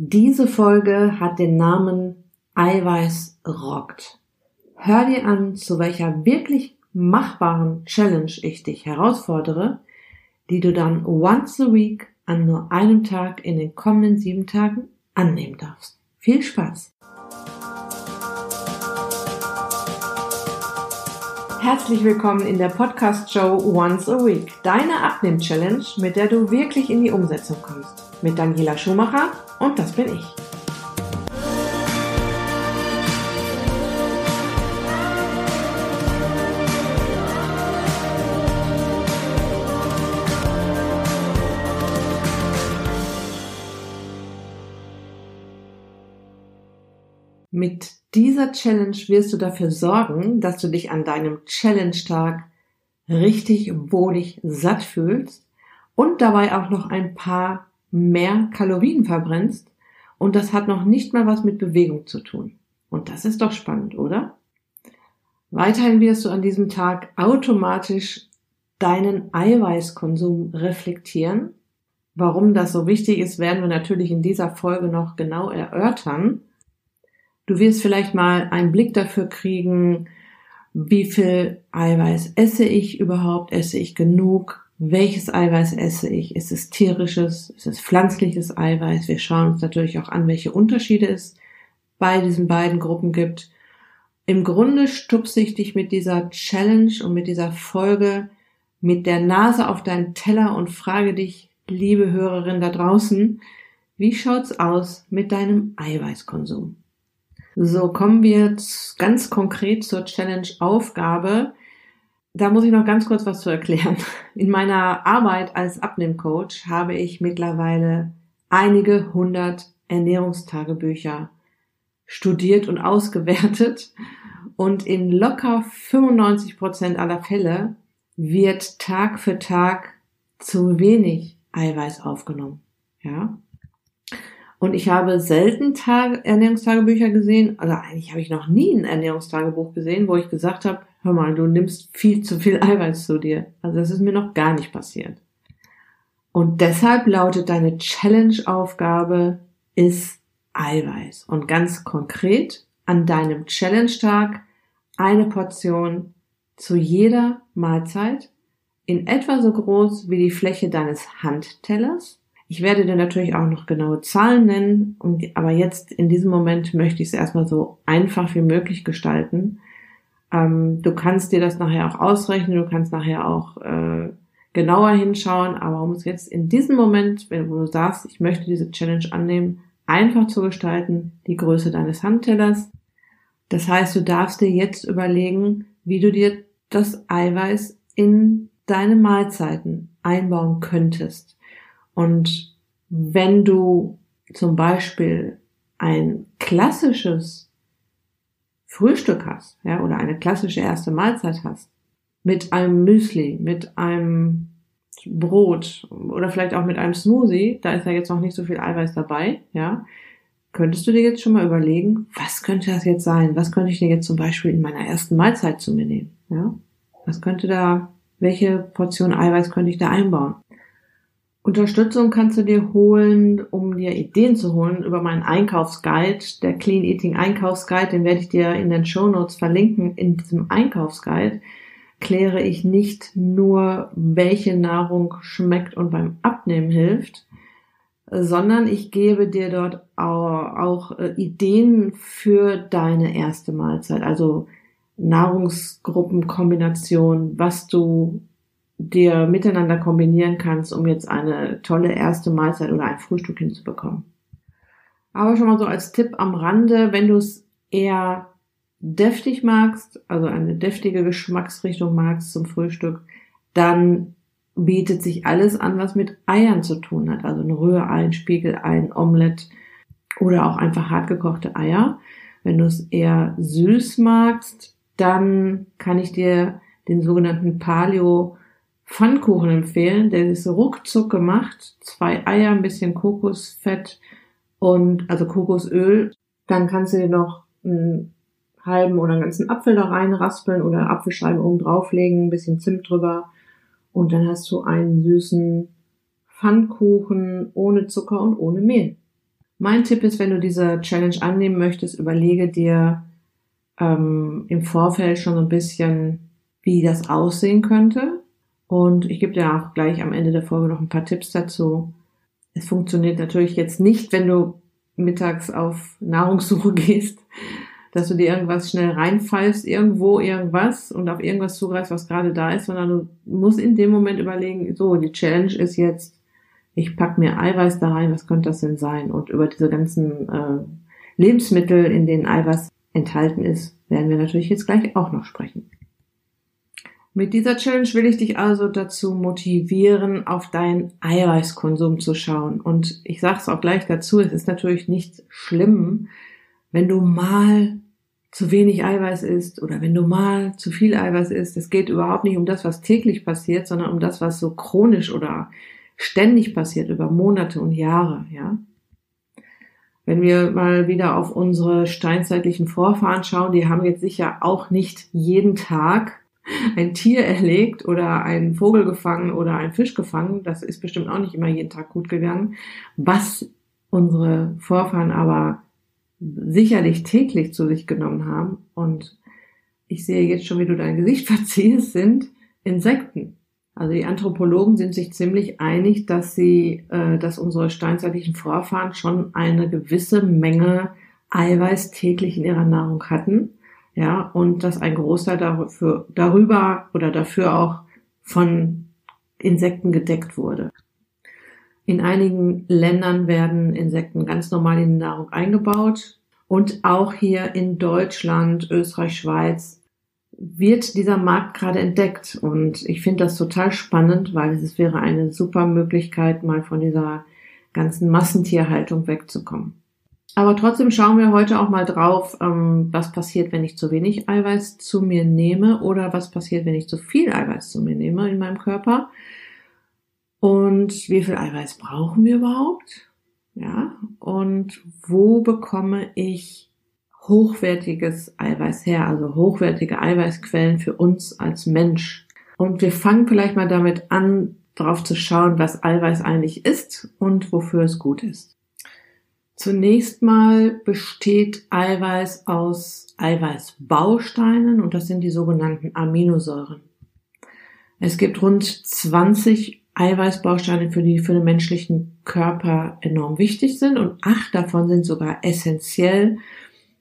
Diese Folge hat den Namen Eiweiß rockt. Hör dir an, zu welcher wirklich machbaren Challenge ich dich herausfordere, die du dann once a week an nur einem Tag in den kommenden sieben Tagen annehmen darfst. Viel Spaß! Herzlich willkommen in der Podcast-Show Once a Week, deine Abnehm-Challenge, mit der du wirklich in die Umsetzung kommst. Mit Daniela Schumacher und das bin ich. Mit dieser Challenge wirst du dafür sorgen, dass du dich an deinem Challenge-Tag richtig wohlig satt fühlst und dabei auch noch ein paar mehr Kalorien verbrennst und das hat noch nicht mal was mit Bewegung zu tun. Und das ist doch spannend, oder? Weiterhin wirst du an diesem Tag automatisch deinen Eiweißkonsum reflektieren. Warum das so wichtig ist, werden wir natürlich in dieser Folge noch genau erörtern. Du wirst vielleicht mal einen Blick dafür kriegen, wie viel Eiweiß esse ich überhaupt, esse ich genug, welches Eiweiß esse ich? Ist es tierisches? Ist es pflanzliches Eiweiß? Wir schauen uns natürlich auch an, welche Unterschiede es bei diesen beiden Gruppen gibt. Im Grunde stupse ich dich mit dieser Challenge und mit dieser Folge mit der Nase auf deinen Teller und frage dich, liebe Hörerin da draußen, wie schaut's aus mit deinem Eiweißkonsum? So kommen wir ganz konkret zur Challenge Aufgabe da muss ich noch ganz kurz was zu erklären. In meiner Arbeit als Abnehmcoach habe ich mittlerweile einige hundert Ernährungstagebücher studiert und ausgewertet und in locker 95 Prozent aller Fälle wird Tag für Tag zu wenig Eiweiß aufgenommen. Ja. Und ich habe selten Tag Ernährungstagebücher gesehen, oder eigentlich habe ich noch nie ein Ernährungstagebuch gesehen, wo ich gesagt habe, hör mal, du nimmst viel zu viel Eiweiß zu dir. Also das ist mir noch gar nicht passiert. Und deshalb lautet deine Challenge-Aufgabe ist Eiweiß. Und ganz konkret an deinem Challenge-Tag eine Portion zu jeder Mahlzeit in etwa so groß wie die Fläche deines Handtellers. Ich werde dir natürlich auch noch genaue Zahlen nennen, aber jetzt in diesem Moment möchte ich es erstmal so einfach wie möglich gestalten, ähm, du kannst dir das nachher auch ausrechnen, du kannst nachher auch äh, genauer hinschauen, aber um es jetzt in diesem Moment, wenn du sagst, ich möchte diese Challenge annehmen, einfach zu gestalten, die Größe deines Handtellers. Das heißt, du darfst dir jetzt überlegen, wie du dir das Eiweiß in deine Mahlzeiten einbauen könntest. Und wenn du zum Beispiel ein klassisches Frühstück hast, ja, oder eine klassische erste Mahlzeit hast, mit einem Müsli, mit einem Brot oder vielleicht auch mit einem Smoothie, da ist ja jetzt noch nicht so viel Eiweiß dabei, ja, könntest du dir jetzt schon mal überlegen, was könnte das jetzt sein? Was könnte ich dir jetzt zum Beispiel in meiner ersten Mahlzeit zu mir nehmen? Ja? Was könnte da, welche Portion Eiweiß könnte ich da einbauen? Unterstützung kannst du dir holen, um dir Ideen zu holen über meinen Einkaufsguide, der Clean Eating Einkaufsguide, den werde ich dir in den Show Notes verlinken. In diesem Einkaufsguide kläre ich nicht nur, welche Nahrung schmeckt und beim Abnehmen hilft, sondern ich gebe dir dort auch, äh, Ideen für deine erste Mahlzeit, also Nahrungsgruppenkombination, was du dir miteinander kombinieren kannst, um jetzt eine tolle erste Mahlzeit oder ein Frühstück hinzubekommen. Aber schon mal so als Tipp am Rande, wenn du es eher deftig magst, also eine deftige Geschmacksrichtung magst zum Frühstück, dann bietet sich alles an, was mit Eiern zu tun hat. Also ein Rührei, ein Spiegelei, ein Omelett oder auch einfach hartgekochte Eier. Wenn du es eher süß magst, dann kann ich dir den sogenannten Paleo Pfannkuchen empfehlen. Der ist ruckzuck gemacht. Zwei Eier, ein bisschen Kokosfett und also Kokosöl. Dann kannst du dir noch einen halben oder einen ganzen Apfel da reinraspeln oder Apfelscheiben oben drauflegen, ein bisschen Zimt drüber. Und dann hast du einen süßen Pfannkuchen ohne Zucker und ohne Mehl. Mein Tipp ist, wenn du diese Challenge annehmen möchtest, überlege dir ähm, im Vorfeld schon ein bisschen, wie das aussehen könnte. Und ich gebe dir auch gleich am Ende der Folge noch ein paar Tipps dazu. Es funktioniert natürlich jetzt nicht, wenn du mittags auf Nahrungssuche gehst, dass du dir irgendwas schnell reinfallst, irgendwo irgendwas und auf irgendwas zugreifst, was gerade da ist, sondern du musst in dem Moment überlegen, so, die Challenge ist jetzt, ich pack mir Eiweiß da rein, was könnte das denn sein? Und über diese ganzen äh, Lebensmittel, in denen Eiweiß enthalten ist, werden wir natürlich jetzt gleich auch noch sprechen. Mit dieser Challenge will ich dich also dazu motivieren, auf deinen Eiweißkonsum zu schauen. Und ich sage es auch gleich dazu, es ist natürlich nicht schlimm, wenn du mal zu wenig Eiweiß isst oder wenn du mal zu viel Eiweiß isst. Es geht überhaupt nicht um das, was täglich passiert, sondern um das, was so chronisch oder ständig passiert über Monate und Jahre, ja. Wenn wir mal wieder auf unsere steinzeitlichen Vorfahren schauen, die haben jetzt sicher auch nicht jeden Tag ein Tier erlegt oder einen Vogel gefangen oder einen Fisch gefangen. Das ist bestimmt auch nicht immer jeden Tag gut gegangen. Was unsere Vorfahren aber sicherlich täglich zu sich genommen haben und ich sehe jetzt schon, wie du dein Gesicht verziehst, sind Insekten. Also die Anthropologen sind sich ziemlich einig, dass sie, äh, dass unsere steinzeitlichen Vorfahren schon eine gewisse Menge Eiweiß täglich in ihrer Nahrung hatten ja, und dass ein Großteil dafür, darüber oder dafür auch von Insekten gedeckt wurde. In einigen Ländern werden Insekten ganz normal in die Nahrung eingebaut und auch hier in Deutschland, Österreich, Schweiz wird dieser Markt gerade entdeckt und ich finde das total spannend, weil es wäre eine super Möglichkeit, mal von dieser ganzen Massentierhaltung wegzukommen. Aber trotzdem schauen wir heute auch mal drauf, ähm, was passiert, wenn ich zu wenig Eiweiß zu mir nehme oder was passiert, wenn ich zu viel Eiweiß zu mir nehme in meinem Körper. Und wie viel Eiweiß brauchen wir überhaupt? Ja, und wo bekomme ich hochwertiges Eiweiß her, also hochwertige Eiweißquellen für uns als Mensch? Und wir fangen vielleicht mal damit an, darauf zu schauen, was Eiweiß eigentlich ist und wofür es gut ist. Zunächst mal besteht Eiweiß aus Eiweißbausteinen und das sind die sogenannten Aminosäuren. Es gibt rund 20 Eiweißbausteine, für die für den menschlichen Körper enorm wichtig sind und acht davon sind sogar essentiell.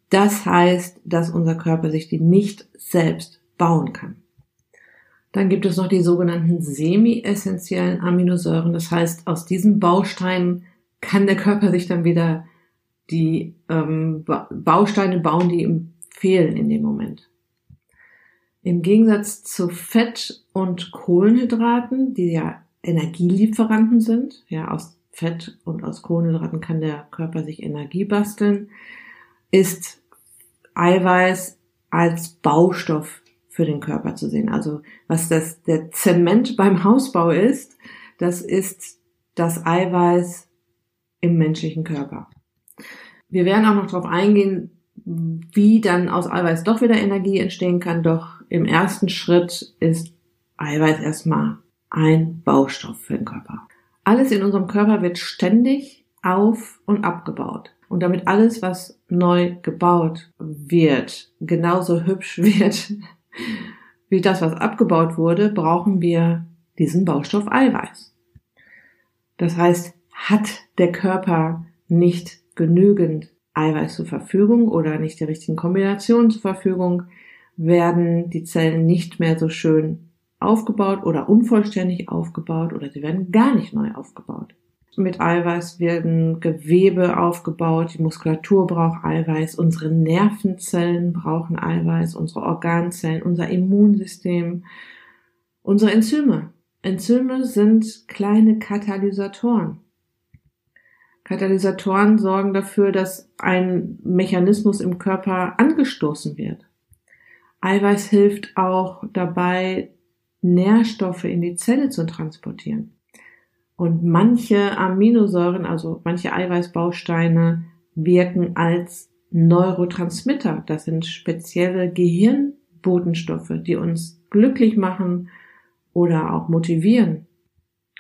Das heißt, dass unser Körper sich die nicht selbst bauen kann. Dann gibt es noch die sogenannten semi-essentiellen Aminosäuren. Das heißt, aus diesen Bausteinen kann der Körper sich dann wieder die ähm, Bausteine bauen, die ihm fehlen in dem Moment. Im Gegensatz zu Fett und Kohlenhydraten, die ja Energielieferanten sind, ja, aus Fett und aus Kohlenhydraten kann der Körper sich Energie basteln, ist Eiweiß als Baustoff für den Körper zu sehen. Also was das der Zement beim Hausbau ist, das ist das Eiweiß im menschlichen Körper. Wir werden auch noch darauf eingehen, wie dann aus Eiweiß doch wieder Energie entstehen kann. Doch im ersten Schritt ist Eiweiß erstmal ein Baustoff für den Körper. Alles in unserem Körper wird ständig auf und abgebaut. Und damit alles, was neu gebaut wird, genauso hübsch wird wie das, was abgebaut wurde, brauchen wir diesen Baustoff Eiweiß. Das heißt, hat der Körper nicht genügend Eiweiß zur Verfügung oder nicht die richtigen Kombinationen zur Verfügung, werden die Zellen nicht mehr so schön aufgebaut oder unvollständig aufgebaut oder sie werden gar nicht neu aufgebaut. Mit Eiweiß werden Gewebe aufgebaut, die Muskulatur braucht Eiweiß, unsere Nervenzellen brauchen Eiweiß, unsere Organzellen, unser Immunsystem, unsere Enzyme. Enzyme sind kleine Katalysatoren. Katalysatoren sorgen dafür, dass ein Mechanismus im Körper angestoßen wird. Eiweiß hilft auch dabei, Nährstoffe in die Zelle zu transportieren. Und manche Aminosäuren, also manche Eiweißbausteine, wirken als Neurotransmitter. Das sind spezielle Gehirnbotenstoffe, die uns glücklich machen oder auch motivieren.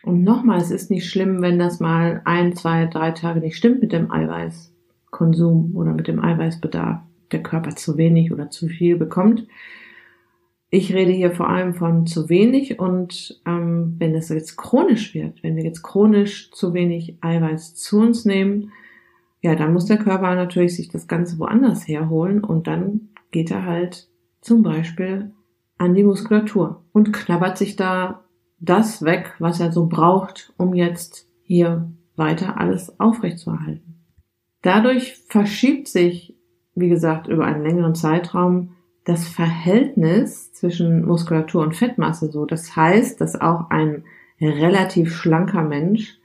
Und nochmal, es ist nicht schlimm, wenn das mal ein, zwei, drei Tage nicht stimmt mit dem Eiweißkonsum oder mit dem Eiweißbedarf. Der Körper zu wenig oder zu viel bekommt. Ich rede hier vor allem von zu wenig und ähm, wenn es jetzt chronisch wird, wenn wir jetzt chronisch zu wenig Eiweiß zu uns nehmen, ja, dann muss der Körper natürlich sich das Ganze woanders herholen und dann geht er halt zum Beispiel an die Muskulatur und knabbert sich da das weg, was er so braucht, um jetzt hier weiter alles aufrechtzuerhalten. Dadurch verschiebt sich, wie gesagt, über einen längeren Zeitraum das Verhältnis zwischen Muskulatur und Fettmasse so. Das heißt, dass auch ein relativ schlanker Mensch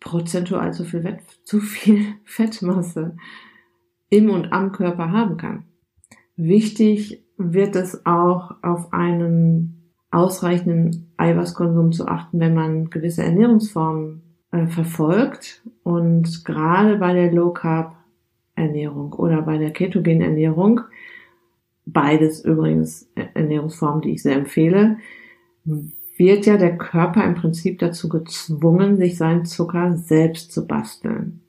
prozentual zu viel, zu viel Fettmasse im und am Körper haben kann. Wichtig wird es auch auf einen ausreichenden Eiweißkonsum zu achten, wenn man gewisse Ernährungsformen äh, verfolgt. Und gerade bei der Low Carb Ernährung oder bei der ketogenen Ernährung, beides übrigens Ernährungsformen, die ich sehr empfehle, wird ja der Körper im Prinzip dazu gezwungen, sich seinen Zucker selbst zu basteln.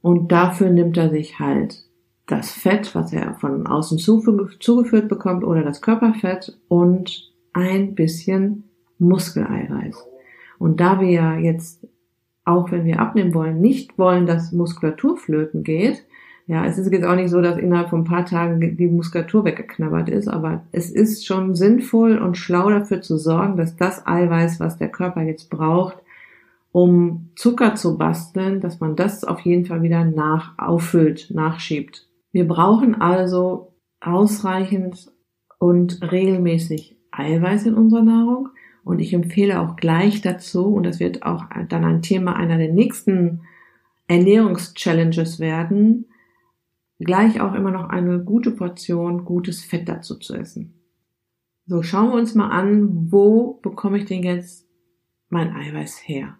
Und dafür nimmt er sich halt das Fett, was er von außen zugeführt bekommt, oder das Körperfett und ein bisschen Muskeleiweiß. Und da wir ja jetzt, auch wenn wir abnehmen wollen, nicht wollen, dass Muskulatur flöten geht, ja, es ist jetzt auch nicht so, dass innerhalb von ein paar Tagen die Muskulatur weggeknabbert ist, aber es ist schon sinnvoll und schlau dafür zu sorgen, dass das Eiweiß, was der Körper jetzt braucht, um Zucker zu basteln, dass man das auf jeden Fall wieder nach auffüllt, nachschiebt. Wir brauchen also ausreichend und regelmäßig Eiweiß in unserer Nahrung und ich empfehle auch gleich dazu, und das wird auch dann ein Thema einer der nächsten Ernährungschallenges werden, gleich auch immer noch eine gute Portion gutes Fett dazu zu essen. So, schauen wir uns mal an, wo bekomme ich denn jetzt mein Eiweiß her?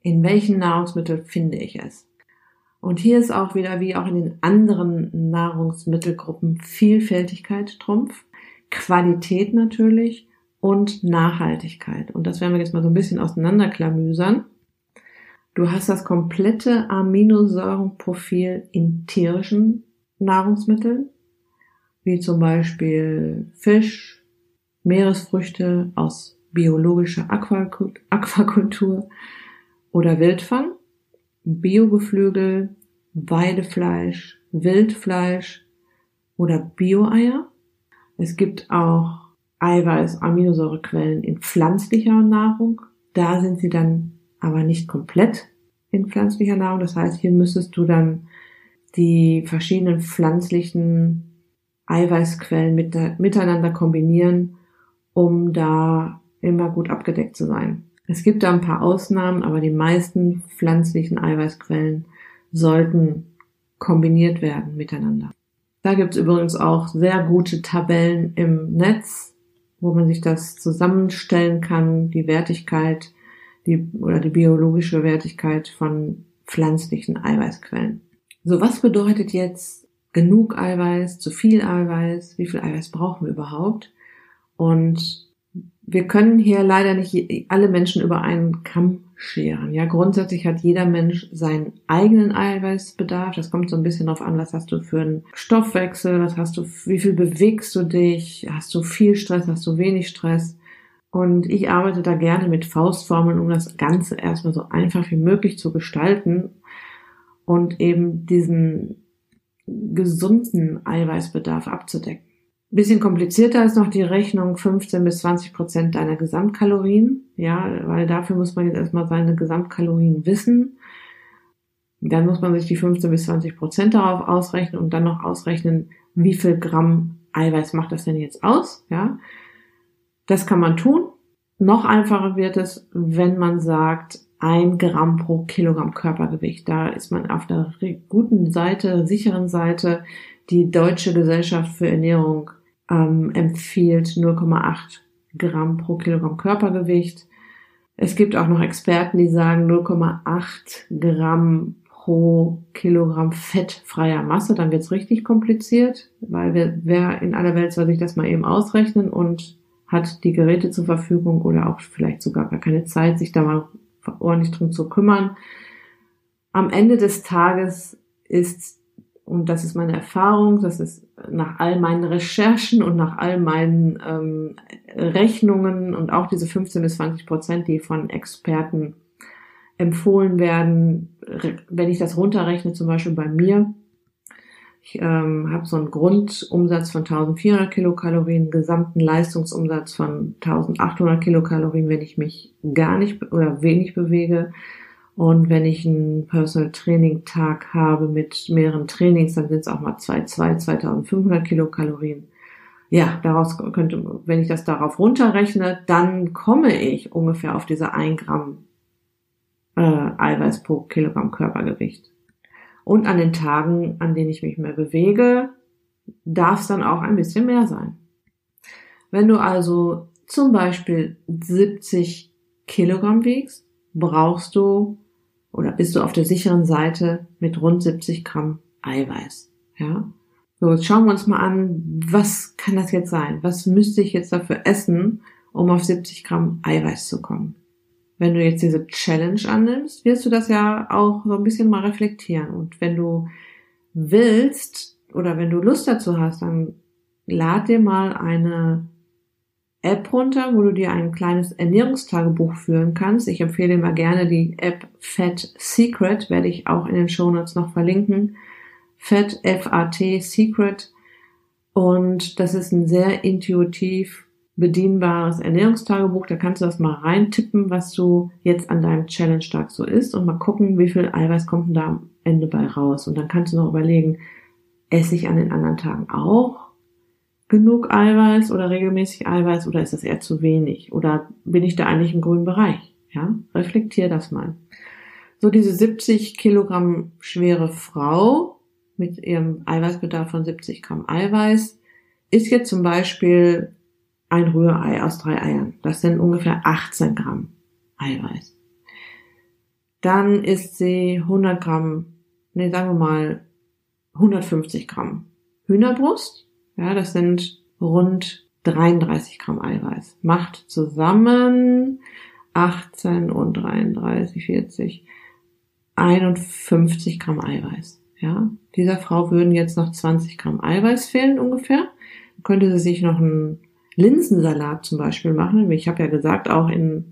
In welchen Nahrungsmitteln finde ich es? Und hier ist auch wieder wie auch in den anderen Nahrungsmittelgruppen Vielfältigkeit Trumpf, Qualität natürlich und Nachhaltigkeit. Und das werden wir jetzt mal so ein bisschen auseinanderklamüsern. Du hast das komplette Aminosäurenprofil in tierischen Nahrungsmitteln, wie zum Beispiel Fisch, Meeresfrüchte aus biologischer Aquakultur oder Wildfang, Biogeflügel, Weidefleisch, Wildfleisch oder Bioeier. Es gibt auch Eiweiß-Aminosäurequellen in pflanzlicher Nahrung. Da sind sie dann aber nicht komplett in pflanzlicher Nahrung. Das heißt, hier müsstest du dann die verschiedenen pflanzlichen Eiweißquellen mit, miteinander kombinieren, um da immer gut abgedeckt zu sein. Es gibt da ein paar Ausnahmen, aber die meisten pflanzlichen Eiweißquellen sollten kombiniert werden miteinander. Da gibt's übrigens auch sehr gute Tabellen im Netz, wo man sich das zusammenstellen kann, die Wertigkeit die, oder die biologische Wertigkeit von pflanzlichen Eiweißquellen. So, was bedeutet jetzt genug Eiweiß, zu viel Eiweiß, wie viel Eiweiß brauchen wir überhaupt? Und wir können hier leider nicht alle Menschen über einen Kamm scheren. Ja, grundsätzlich hat jeder Mensch seinen eigenen Eiweißbedarf. Das kommt so ein bisschen darauf an, was hast du für einen Stoffwechsel, was hast du, wie viel bewegst du dich, hast du viel Stress, hast du wenig Stress. Und ich arbeite da gerne mit Faustformeln, um das Ganze erstmal so einfach wie möglich zu gestalten und eben diesen gesunden Eiweißbedarf abzudecken. Bisschen komplizierter ist noch die Rechnung 15 bis 20 Prozent deiner Gesamtkalorien. Ja, weil dafür muss man jetzt erstmal seine Gesamtkalorien wissen. Dann muss man sich die 15 bis 20 Prozent darauf ausrechnen und dann noch ausrechnen, wie viel Gramm Eiweiß macht das denn jetzt aus. Ja, das kann man tun. Noch einfacher wird es, wenn man sagt, ein Gramm pro Kilogramm Körpergewicht. Da ist man auf der guten Seite, sicheren Seite. Die Deutsche Gesellschaft für Ernährung ähm, empfiehlt 0,8 Gramm pro Kilogramm Körpergewicht. Es gibt auch noch Experten, die sagen 0,8 Gramm pro Kilogramm fettfreier Masse. Dann wird's richtig kompliziert, weil wer, wer in aller Welt soll sich das mal eben ausrechnen und hat die Geräte zur Verfügung oder auch vielleicht sogar gar keine Zeit, sich da mal ordentlich drum zu kümmern. Am Ende des Tages ist, und das ist meine Erfahrung, das ist nach all meinen Recherchen und nach all meinen ähm, Rechnungen und auch diese 15 bis 20 Prozent, die von Experten empfohlen werden, wenn ich das runterrechne, zum Beispiel bei mir, ich ähm, habe so einen Grundumsatz von 1400 Kilokalorien, gesamten Leistungsumsatz von 1800 Kilokalorien, wenn ich mich gar nicht oder wenig bewege. Und wenn ich einen Personal Training Tag habe mit mehreren Trainings, dann sind es auch mal 2, 2, 2500 Kilokalorien. Ja, daraus könnte, wenn ich das darauf runterrechne, dann komme ich ungefähr auf diese 1 Gramm äh, Eiweiß pro Kilogramm Körpergewicht. Und an den Tagen, an denen ich mich mehr bewege, darf es dann auch ein bisschen mehr sein. Wenn du also zum Beispiel 70 Kilogramm wiegst, brauchst du oder bist du auf der sicheren Seite mit rund 70 Gramm Eiweiß. Ja. So, jetzt schauen wir uns mal an, was kann das jetzt sein? Was müsste ich jetzt dafür essen, um auf 70 Gramm Eiweiß zu kommen? wenn du jetzt diese Challenge annimmst, wirst du das ja auch so ein bisschen mal reflektieren. Und wenn du willst oder wenn du Lust dazu hast, dann lad dir mal eine App runter, wo du dir ein kleines Ernährungstagebuch führen kannst. Ich empfehle mal gerne die App Fat Secret, werde ich auch in den Show Notes noch verlinken. Fat F-A-T Secret. Und das ist ein sehr intuitiv bedienbares Ernährungstagebuch. Da kannst du das mal reintippen, was du jetzt an deinem Challenge-Tag so isst und mal gucken, wie viel Eiweiß kommt denn da am Ende bei raus. Und dann kannst du noch überlegen, esse ich an den anderen Tagen auch genug Eiweiß oder regelmäßig Eiweiß oder ist das eher zu wenig? Oder bin ich da eigentlich im grünen Bereich? Ja, reflektier das mal. So diese 70 Kilogramm schwere Frau mit ihrem Eiweißbedarf von 70 Gramm Eiweiß ist jetzt zum Beispiel ein Rührei aus drei Eiern. Das sind ungefähr 18 Gramm Eiweiß. Dann isst sie 100 Gramm, nee, sagen wir mal 150 Gramm Hühnerbrust. Ja, das sind rund 33 Gramm Eiweiß. Macht zusammen 18 und 33, 40, 51 Gramm Eiweiß. Ja, dieser Frau würden jetzt noch 20 Gramm Eiweiß fehlen ungefähr. könnte sie sich noch ein Linsensalat zum Beispiel machen. Ich habe ja gesagt, auch in,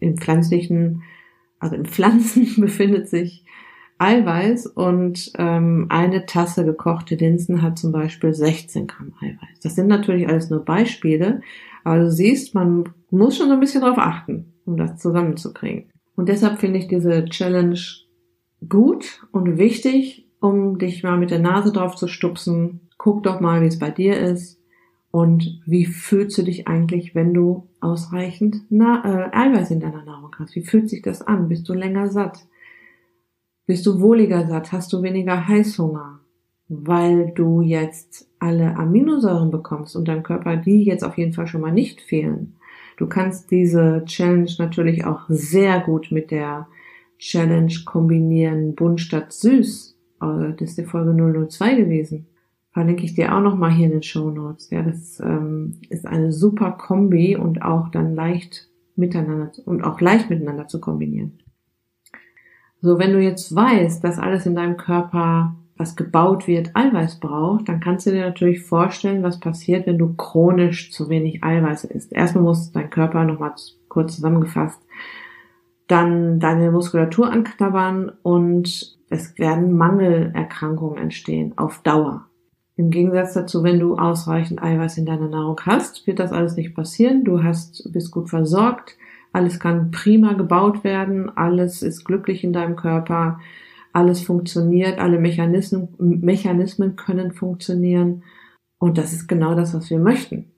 in pflanzlichen, also in Pflanzen befindet sich Eiweiß und ähm, eine Tasse gekochte Linsen hat zum Beispiel 16 Gramm Eiweiß. Das sind natürlich alles nur Beispiele, aber du siehst, man muss schon so ein bisschen drauf achten, um das zusammenzukriegen. Und deshalb finde ich diese Challenge gut und wichtig, um dich mal mit der Nase drauf zu stupsen. Guck doch mal, wie es bei dir ist. Und wie fühlst du dich eigentlich, wenn du ausreichend Na äh, Eiweiß in deiner Nahrung hast? Wie fühlt sich das an? Bist du länger satt? Bist du wohliger satt? Hast du weniger Heißhunger? Weil du jetzt alle Aminosäuren bekommst und deinem Körper die jetzt auf jeden Fall schon mal nicht fehlen. Du kannst diese Challenge natürlich auch sehr gut mit der Challenge kombinieren, bunt statt süß. Äh, das ist die Folge 002 gewesen verlinke ich dir auch nochmal hier in den Show Notes. Ja, das ähm, ist eine super Kombi und auch dann leicht miteinander und auch leicht miteinander zu kombinieren. So, wenn du jetzt weißt, dass alles in deinem Körper, was gebaut wird, Eiweiß braucht, dann kannst du dir natürlich vorstellen, was passiert, wenn du chronisch zu wenig Eiweiß isst. Erstmal muss dein Körper nochmal kurz zusammengefasst dann deine Muskulatur anknabbern und es werden Mangelerkrankungen entstehen auf Dauer. Im Gegensatz dazu, wenn du ausreichend Eiweiß in deiner Nahrung hast, wird das alles nicht passieren. Du hast, bist gut versorgt. Alles kann prima gebaut werden. Alles ist glücklich in deinem Körper. Alles funktioniert. Alle Mechanismen, Mechanismen können funktionieren. Und das ist genau das, was wir möchten.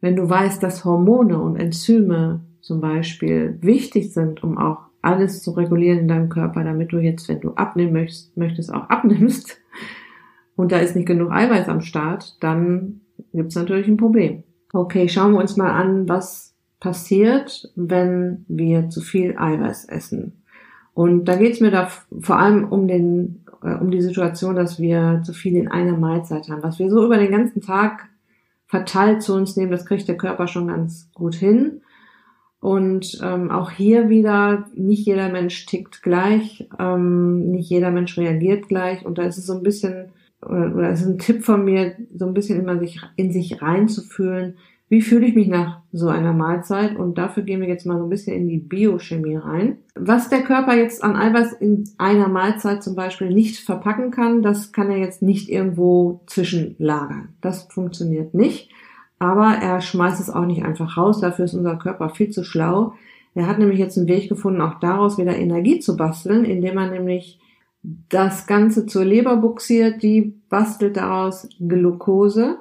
Wenn du weißt, dass Hormone und Enzyme zum Beispiel wichtig sind, um auch alles zu regulieren in deinem Körper, damit du jetzt, wenn du abnehmen möchtest, möchtest auch abnimmst, und da ist nicht genug Eiweiß am Start, dann gibt's natürlich ein Problem. Okay, schauen wir uns mal an, was passiert, wenn wir zu viel Eiweiß essen. Und da geht's mir da vor allem um den, äh, um die Situation, dass wir zu viel in einer Mahlzeit haben, was wir so über den ganzen Tag verteilt zu uns nehmen. Das kriegt der Körper schon ganz gut hin. Und ähm, auch hier wieder, nicht jeder Mensch tickt gleich, ähm, nicht jeder Mensch reagiert gleich. Und da ist es so ein bisschen, oder, oder es ist ein Tipp von mir, so ein bisschen immer sich in sich reinzufühlen, wie fühle ich mich nach so einer Mahlzeit? Und dafür gehen wir jetzt mal so ein bisschen in die Biochemie rein. Was der Körper jetzt an Eiweiß in einer Mahlzeit zum Beispiel nicht verpacken kann, das kann er jetzt nicht irgendwo zwischenlagern. Das funktioniert nicht. Aber er schmeißt es auch nicht einfach raus. Dafür ist unser Körper viel zu schlau. Er hat nämlich jetzt einen Weg gefunden, auch daraus wieder Energie zu basteln, indem er nämlich das Ganze zur Leber buxiert. Die bastelt daraus Glucose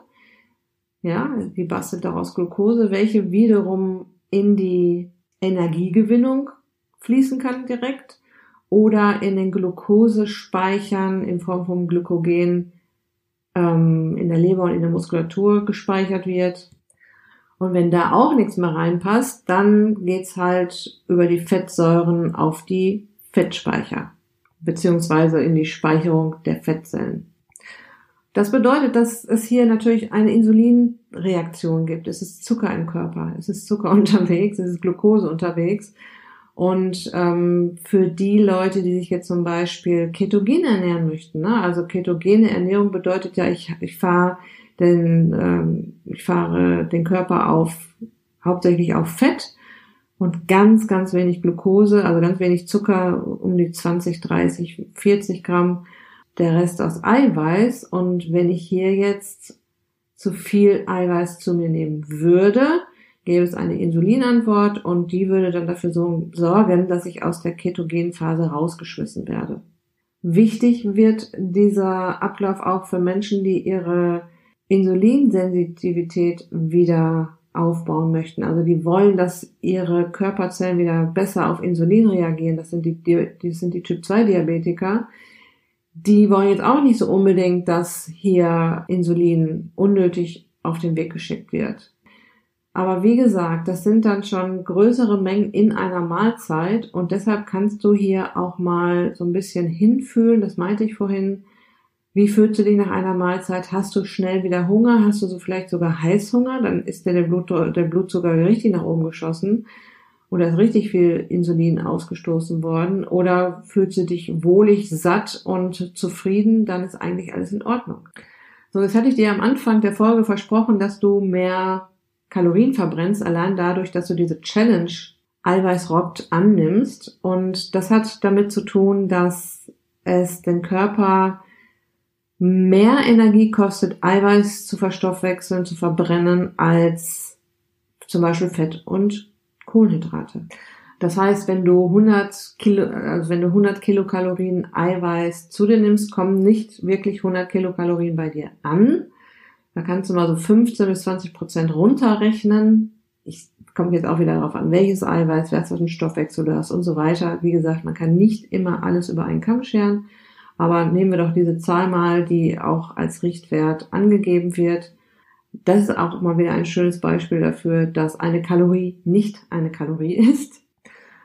ja, die bastelt daraus Glucose, welche wiederum in die Energiegewinnung fließen kann direkt oder in den Glukosespeichern in Form von Glykogen ähm, in der Leber und in der Muskulatur gespeichert wird. Und wenn da auch nichts mehr reinpasst, dann geht's halt über die Fettsäuren auf die Fettspeicher, beziehungsweise in die Speicherung der Fettzellen. Das bedeutet, dass es hier natürlich eine Insulinreaktion gibt. Es ist Zucker im Körper, es ist Zucker unterwegs, es ist Glucose unterwegs. Und ähm, für die Leute, die sich jetzt zum Beispiel ketogen ernähren möchten, ne? also ketogene Ernährung bedeutet ja, ich, ich fahre den, ähm, ich fahre den Körper auf hauptsächlich auf Fett und ganz, ganz wenig Glucose, also ganz wenig Zucker, um die 20, 30, 40 Gramm der Rest aus Eiweiß. Und wenn ich hier jetzt zu viel Eiweiß zu mir nehmen würde, gäbe es eine Insulinantwort und die würde dann dafür so sorgen, dass ich aus der Ketogenphase rausgeschmissen werde. Wichtig wird dieser Ablauf auch für Menschen, die ihre Insulinsensitivität wieder aufbauen möchten. Also die wollen, dass ihre Körperzellen wieder besser auf Insulin reagieren. Das sind die, das sind die Typ 2 Diabetiker die wollen jetzt auch nicht so unbedingt, dass hier Insulin unnötig auf den Weg geschickt wird. Aber wie gesagt, das sind dann schon größere Mengen in einer Mahlzeit und deshalb kannst du hier auch mal so ein bisschen hinfühlen, das meinte ich vorhin. Wie fühlst du dich nach einer Mahlzeit? Hast du schnell wieder Hunger? Hast du so vielleicht sogar Heißhunger? Dann ist dir der, Blut, der Blutzucker richtig nach oben geschossen oder ist richtig viel Insulin ausgestoßen worden oder fühlst du dich wohlig, satt und zufrieden, dann ist eigentlich alles in Ordnung. So, jetzt hatte ich dir am Anfang der Folge versprochen, dass du mehr Kalorien verbrennst, allein dadurch, dass du diese Challenge Eiweiß rockt annimmst. Und das hat damit zu tun, dass es den Körper mehr Energie kostet, Eiweiß zu verstoffwechseln, zu verbrennen, als zum Beispiel Fett und Kohlenhydrate. Das heißt, wenn du 100 Kilo, also wenn du 100 Kilokalorien Eiweiß zu dir nimmst, kommen nicht wirklich 100 Kilokalorien bei dir an. Da kannst du mal so 15 bis 20 Prozent runterrechnen. Ich komme jetzt auch wieder darauf an, welches Eiweiß, was für einen Stoffwechsel du hast und so weiter. Wie gesagt, man kann nicht immer alles über einen Kamm scheren. Aber nehmen wir doch diese Zahl mal, die auch als Richtwert angegeben wird das ist auch mal wieder ein schönes Beispiel dafür, dass eine Kalorie nicht eine Kalorie ist.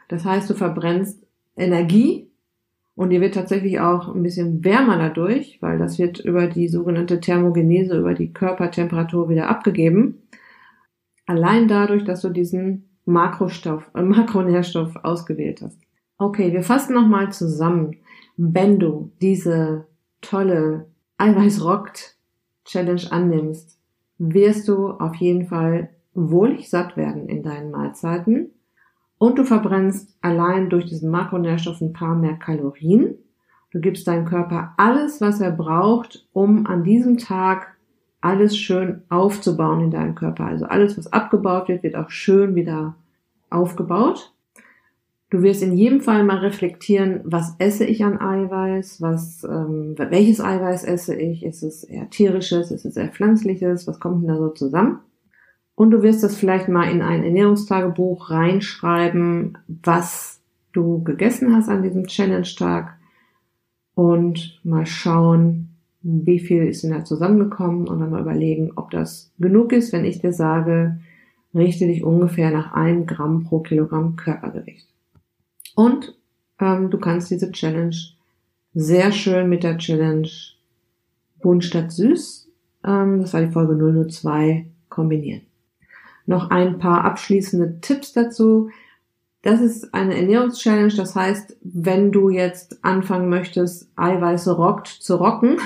Das heißt, du verbrennst Energie und dir wird tatsächlich auch ein bisschen wärmer dadurch, weil das wird über die sogenannte Thermogenese, über die Körpertemperatur wieder abgegeben. Allein dadurch, dass du diesen Makrostoff, äh, Makronährstoff ausgewählt hast. Okay, wir fassen nochmal zusammen. Wenn du diese tolle Eiweiß rockt Challenge annimmst, wirst du auf jeden Fall wohlig satt werden in deinen Mahlzeiten und du verbrennst allein durch diesen Makronährstoff ein paar mehr Kalorien. Du gibst deinem Körper alles, was er braucht, um an diesem Tag alles schön aufzubauen in deinem Körper. Also alles, was abgebaut wird, wird auch schön wieder aufgebaut. Du wirst in jedem Fall mal reflektieren, was esse ich an Eiweiß, was, ähm, welches Eiweiß esse ich, ist es eher tierisches, ist es eher pflanzliches, was kommt denn da so zusammen? Und du wirst das vielleicht mal in ein Ernährungstagebuch reinschreiben, was du gegessen hast an diesem Challenge-Tag und mal schauen, wie viel ist denn da zusammengekommen und dann mal überlegen, ob das genug ist, wenn ich dir sage, richte dich ungefähr nach einem Gramm pro Kilogramm Körpergewicht. Und ähm, du kannst diese Challenge sehr schön mit der Challenge Bunt statt Süß Ähm, das war die Folge 002 kombinieren. Noch ein paar abschließende Tipps dazu. Das ist eine Ernährungschallenge, das heißt, wenn du jetzt anfangen möchtest, Eiweiße rockt zu rocken,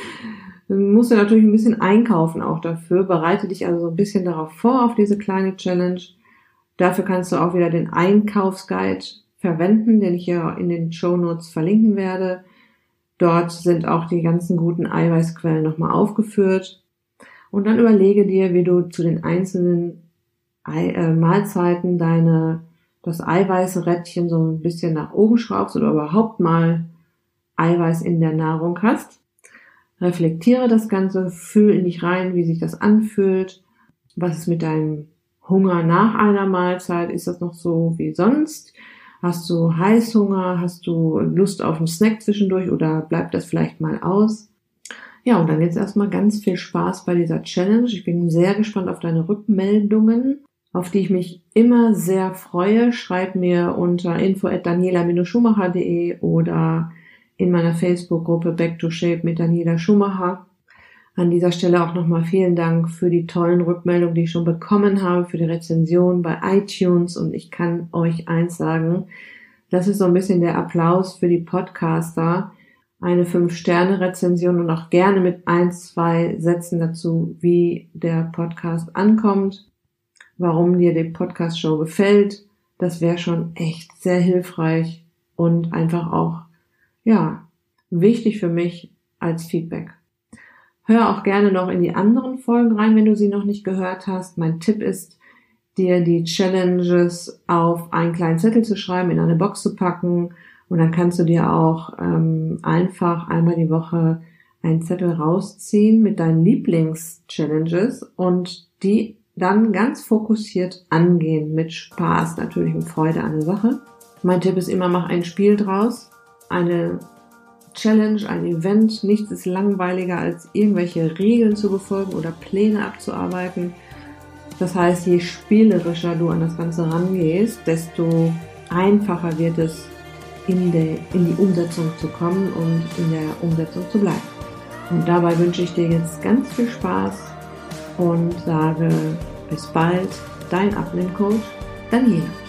musst du natürlich ein bisschen einkaufen auch dafür. Bereite dich also so ein bisschen darauf vor, auf diese kleine Challenge. Dafür kannst du auch wieder den Einkaufsguide verwenden, den ich ja in den Show Notes verlinken werde. Dort sind auch die ganzen guten Eiweißquellen nochmal aufgeführt. Und dann überlege dir, wie du zu den einzelnen äh, Mahlzeiten deine, das Eiweißrädchen so ein bisschen nach oben schraubst oder überhaupt mal Eiweiß in der Nahrung hast. Reflektiere das Ganze, fühl in dich rein, wie sich das anfühlt. Was ist mit deinem Hunger nach einer Mahlzeit? Ist das noch so wie sonst? Hast du Heißhunger? Hast du Lust auf einen Snack zwischendurch oder bleibt das vielleicht mal aus? Ja, und dann jetzt erstmal ganz viel Spaß bei dieser Challenge. Ich bin sehr gespannt auf deine Rückmeldungen, auf die ich mich immer sehr freue. Schreib mir unter info at daniela-schumacher.de oder in meiner Facebook-Gruppe Back to Shape mit Daniela Schumacher. An dieser Stelle auch nochmal vielen Dank für die tollen Rückmeldungen, die ich schon bekommen habe, für die Rezension bei iTunes. Und ich kann euch eins sagen, das ist so ein bisschen der Applaus für die Podcaster. Eine 5-Sterne-Rezension und auch gerne mit ein, zwei Sätzen dazu, wie der Podcast ankommt, warum dir die Podcast-Show gefällt. Das wäre schon echt sehr hilfreich und einfach auch, ja, wichtig für mich als Feedback. Hör auch gerne noch in die anderen Folgen rein, wenn du sie noch nicht gehört hast. Mein Tipp ist, dir die Challenges auf einen kleinen Zettel zu schreiben, in eine Box zu packen und dann kannst du dir auch ähm, einfach einmal die Woche einen Zettel rausziehen mit deinen Lieblings-Challenges und die dann ganz fokussiert angehen mit Spaß natürlich und Freude an der Sache. Mein Tipp ist immer, mach ein Spiel draus, eine Challenge, ein Event. Nichts ist langweiliger, als irgendwelche Regeln zu befolgen oder Pläne abzuarbeiten. Das heißt, je spielerischer du an das Ganze rangehst, desto einfacher wird es, in, der, in die Umsetzung zu kommen und in der Umsetzung zu bleiben. Und dabei wünsche ich dir jetzt ganz viel Spaß und sage bis bald, dein Abnehmcoach Daniela.